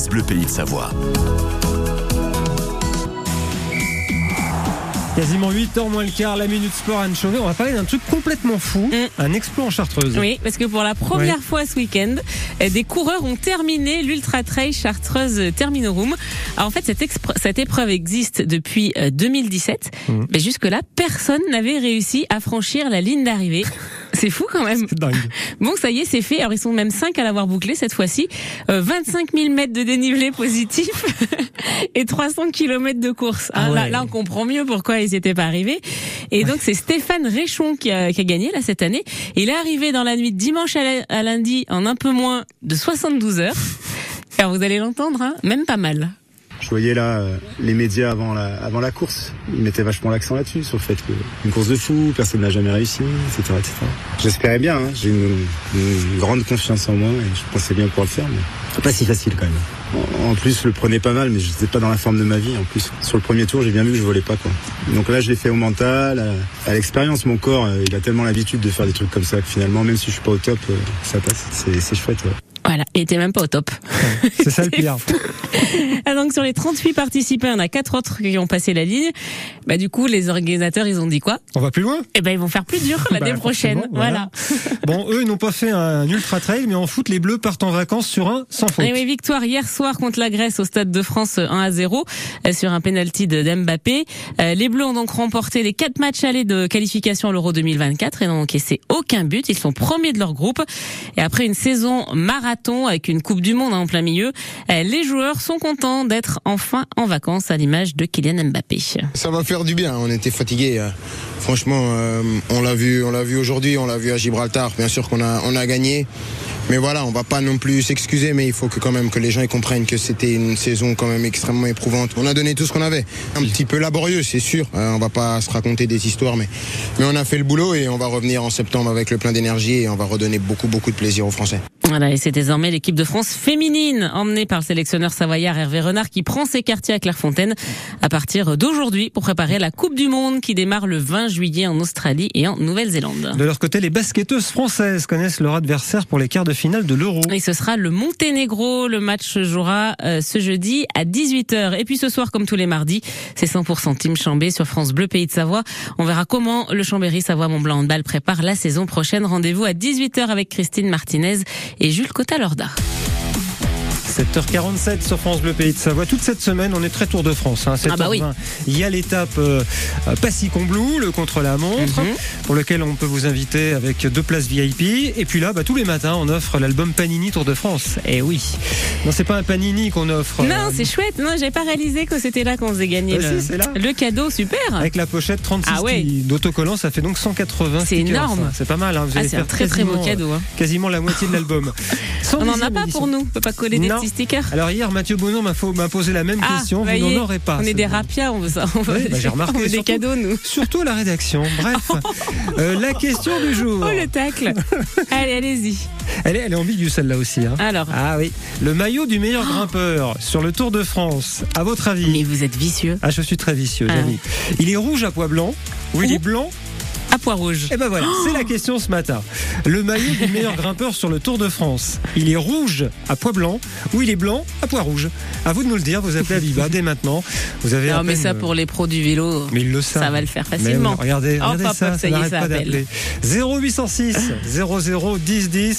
France Bleu Pays de Savoie. Quasiment 8h moins le quart, la minute sport Anne Chauvet. On va parler d'un truc complètement fou, Mm. un exploit en chartreuse. Oui, parce que pour la première fois ce week-end, euh, des coureurs ont terminé l'Ultra Trail Chartreuse Terminorum. Alors en fait, cette, épreuve existe depuis euh, 2017, Mhm. mais jusque-là, personne n'avait réussi à franchir la ligne d'arrivée. C'est fou quand même. Dingue. Bon, ça y est, c'est fait. Alors, ils sont même 5 à l'avoir bouclé cette fois-ci. Euh, 25 000 mètres de dénivelé positif et 300 kilomètres de course. Hein, Ah là, ouais. là, on comprend mieux pourquoi ils n'y étaient pas arrivés. Et donc, c'est Stéphane Réchon qui a, qui a gagné là cette année. Il est arrivé dans la nuit de dimanche à, la- à lundi en un peu moins de 72 heures. Alors, vous allez l'entendre, hein, même pas mal. Je voyais là euh, les médias avant la, avant la course. Ils mettaient vachement l'accent là-dessus, sur le fait que une course de fou, personne n'a jamais réussi, etc. etc. J'espérais bien, hein. j'ai une, une grande confiance en moi et je pensais bien pouvoir le faire, mais pas si facile quand même. En, en plus, je le prenais pas mal, mais je n'étais pas dans la forme de ma vie. En plus, sur le premier tour, j'ai bien vu que je volais pas. Quoi. Donc là, je l'ai fait au mental, à, à l'expérience. Mon corps, euh, il a tellement l'habitude de faire des trucs comme ça que finalement, même si je suis pas au top, euh, ça passe. C'est c'est chouette. ouais. Voilà, il était même pas au top. C'est ça le pire. Ah, donc sur les 38 participants, il y en a quatre autres qui ont passé la ligne. Bah du coup, les organisateurs, ils ont dit quoi? On va plus loin? Eh ben ils vont faire plus dur l'année Bah, prochaine. forcément, Voilà. Bon, eux, ils n'ont pas fait un ultra trail, mais en foot, les Bleus partent en vacances sur un sans faute. Et Eh oui, victoire hier soir contre la Grèce au Stade de France 1 à 0 euh, sur un penalty de d'Mbappé. Euh, Les Bleus ont donc remporté les quatre matchs allés de qualification à l'Euro 2024 et n'ont encaissé aucun but. Ils sont premiers de leur groupe. Et après une saison marathon avec une Coupe du Monde hein, en plein milieu, euh, les joueurs sont contents d'être enfin en vacances à l'image de Kylian Mbappé. Ça va faire du bien. On était fatigués. euh. Franchement, euh, on l'a vu, on l'a vu aujourd'hui, on l'a vu à Gibraltar. Bien sûr qu'on a, on a gagné. Mais voilà, on va pas non plus s'excuser, mais il faut que quand même que les gens ils comprennent que c'était une saison quand même extrêmement éprouvante. On a donné tout ce qu'on avait. Un petit peu laborieux, c'est sûr. Euh, on va pas se raconter des histoires, mais mais on a fait le boulot et on va revenir en septembre avec le plein d'énergie et on va redonner beaucoup beaucoup de plaisir aux Français. Voilà, et c'est désormais l'équipe de France féminine, emmenée par le sélectionneur savoyard Hervé Renard, qui prend ses quartiers à Clairefontaine à partir d'aujourd'hui pour préparer la Coupe du Monde qui démarre le 20 juillet en Australie et en Nouvelle-Zélande. De leur côté, les basketteuses françaises connaissent leur adversaire pour les quarts de finale Et ce sera le Monténégro. Le match jouera euh, ce jeudi à 18h. Et puis ce soir, comme tous les mardis, c'est 100% Team Chambé sur France Bleu Pays de Savoie. On verra comment le Chambéry Savoie Mont-Blanc Handball prépare la saison prochaine. Rendez-vous à 18h avec Christine Martinez et Jules Cotta-Lorda. 7h47 sur France Bleu Pays de Savoie. Toute cette semaine, on est très Tour de France. Hein. Ah bah oui. 7h20, Il y a l'étape euh, Passy-Combloux, le contre-la-montre, Mhm. pour lequel on peut vous inviter avec deux places VIP. Et puis là, bah, tous les matins, on offre l'album Panini Tour de France. Eh oui. Non, c'est pas un Panini qu'on offre. Non, euh, c'est chouette. Non, j'avais pas réalisé que c'était là qu'on faisait gagner Ah, le, si, c'est là. le cadeau. Super. Avec la pochette 36 Ah ouais. d'autocollants, ça fait donc 180 C'est énorme. C'est pas mal. Hein. Vous Ah, allez c'est un très très beau cadeau. hein. euh, Quasiment la moitié de l'album. On n'en a 110e pas édition. pour nous. On peut pas coller des Non. Stickers. Alors hier, Mathieu Bonon m'a posé la même Ah, question. Vous n'en aurez pas. On est des bon. rapias, on veut ça. On veut, Oui, bah, j'ai remarqué, on des surtout. cadeaux, nous. Surtout la rédaction. Bref, Euh, la question du jour. Oh, le tacle. Allez, allez-y. Elle est, elle est ambiguë celle-là aussi. hein. Alors. Ah oui, le maillot du meilleur grimpeur sur le Tour de France. À votre avis? Mais vous êtes vicieux. Ah, je suis très vicieux, Ah. Il est rouge à pois blanc ou il est blanc À pois rouge. Eh ben voilà, c'est la question ce matin. Le maillot du meilleur grimpeur sur le Tour de France. Il est rouge à pois blanc ou il est blanc à pois rouge À vous de nous le dire. Vous appelez Aviva dès maintenant. Vous avez Non, mais ça pour les pros du vélo. Mais ils le savent. Ça va le faire facilement. regardez, regardez hop, ça, ça ça y est, n'arrête ça pas appelle. d'appeler. 0806 00 10 10.